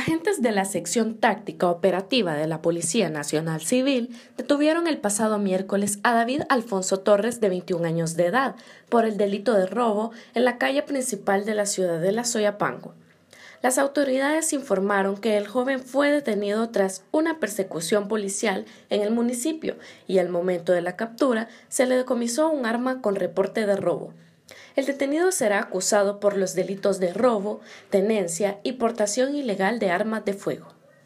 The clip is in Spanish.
Agentes de la sección táctica operativa de la Policía Nacional Civil detuvieron el pasado miércoles a David Alfonso Torres, de 21 años de edad, por el delito de robo en la calle principal de la ciudad de La Soyapango. Las autoridades informaron que el joven fue detenido tras una persecución policial en el municipio y al momento de la captura se le decomisó un arma con reporte de robo. El detenido será acusado por los delitos de robo, tenencia y portación ilegal de armas de fuego.